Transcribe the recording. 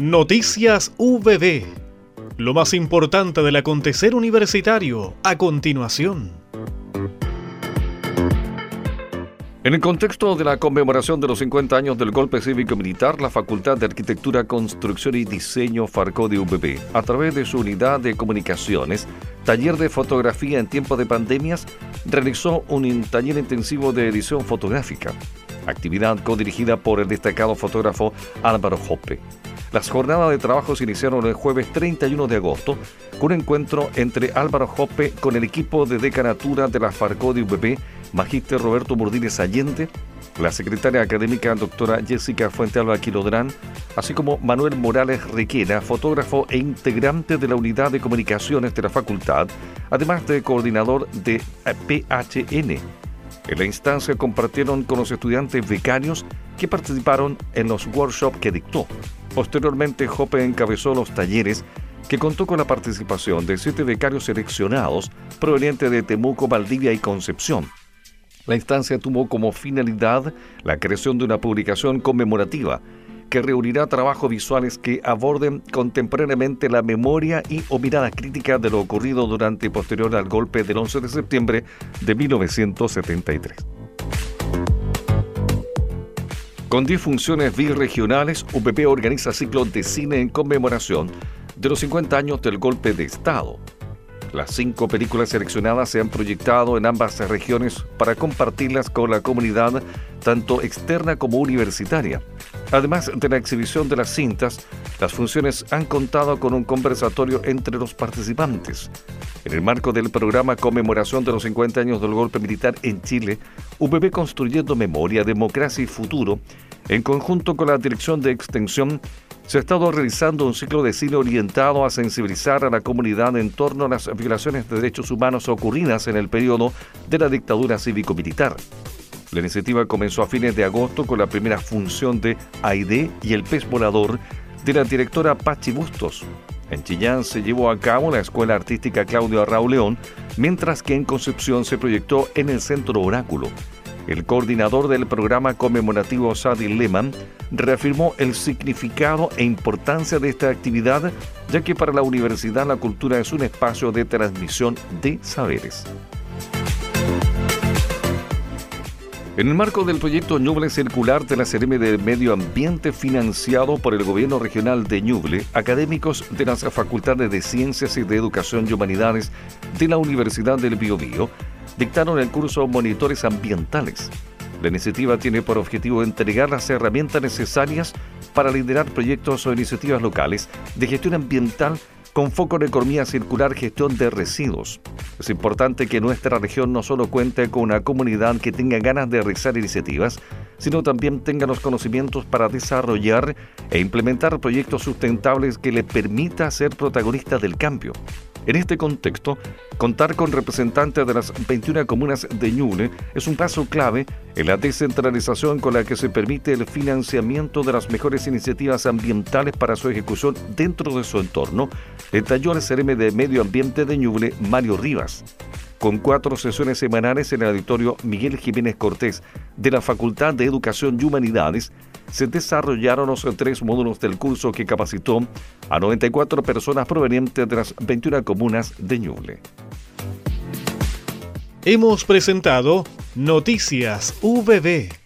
Noticias VB. Lo más importante del acontecer universitario a continuación. En el contexto de la conmemoración de los 50 años del golpe cívico-militar, la Facultad de Arquitectura, Construcción y Diseño Farco de UBB, a través de su unidad de comunicaciones, taller de fotografía en tiempo de pandemias, realizó un taller intensivo de edición fotográfica, actividad codirigida por el destacado fotógrafo Álvaro Jope. Las jornadas de trabajo se iniciaron el jueves 31 de agosto con un encuentro entre Álvaro Jope con el equipo de decanatura de la Farco de UBB, Magíster Roberto Murdínez Allende, la secretaria académica doctora Jessica Fuentealba Quilodrán, así como Manuel Morales Requena, fotógrafo e integrante de la unidad de comunicaciones de la facultad, además de coordinador de PHN. En la instancia compartieron con los estudiantes becarios que participaron en los workshops que dictó. Posteriormente, Jope encabezó los talleres que contó con la participación de siete becarios seleccionados provenientes de Temuco, Valdivia y Concepción. La instancia tuvo como finalidad la creación de una publicación conmemorativa que reunirá trabajos visuales que aborden contemporáneamente la memoria y o mirada crítica de lo ocurrido durante y posterior al golpe del 11 de septiembre de 1973. Con 10 funciones biregionales, UPP organiza ciclos de cine en conmemoración de los 50 años del golpe de Estado. Las cinco películas seleccionadas se han proyectado en ambas regiones para compartirlas con la comunidad, tanto externa como universitaria. Además de la exhibición de las cintas, las funciones han contado con un conversatorio entre los participantes. En el marco del programa Conmemoración de los 50 años del golpe militar en Chile, UBB Construyendo Memoria, Democracia y Futuro, en conjunto con la Dirección de Extensión, se ha estado realizando un ciclo de cine orientado a sensibilizar a la comunidad en torno a las violaciones de derechos humanos ocurridas en el periodo de la dictadura cívico-militar. La iniciativa comenzó a fines de agosto con la primera función de Aide y el pez volador de la directora Pachi Bustos. En Chillán se llevó a cabo la Escuela Artística Claudio Arrau León, mientras que en Concepción se proyectó en el Centro Oráculo. El coordinador del programa conmemorativo Sadi Lehmann reafirmó el significado e importancia de esta actividad, ya que para la universidad la cultura es un espacio de transmisión de saberes. En el marco del proyecto Ñuble Circular de la CRM de Medio Ambiente financiado por el Gobierno Regional de Ñuble, académicos de las Facultades de Ciencias y de Educación y Humanidades de la Universidad del Biobío dictaron el curso Monitores Ambientales. La iniciativa tiene por objetivo entregar las herramientas necesarias para liderar proyectos o iniciativas locales de gestión ambiental con foco en economía circular, gestión de residuos. Es importante que nuestra región no solo cuente con una comunidad que tenga ganas de realizar iniciativas, sino también tenga los conocimientos para desarrollar e implementar proyectos sustentables que le permita ser protagonista del cambio. En este contexto, contar con representantes de las 21 comunas de Ñuble es un paso clave en la descentralización con la que se permite el financiamiento de las mejores iniciativas ambientales para su ejecución dentro de su entorno, detalló el CRM de Medio Ambiente de Ñuble, Mario Rivas con cuatro sesiones semanales en el auditorio Miguel Jiménez Cortés de la Facultad de Educación y Humanidades, se desarrollaron los tres módulos del curso que capacitó a 94 personas provenientes de las 21 comunas de Ñuble. Hemos presentado Noticias VB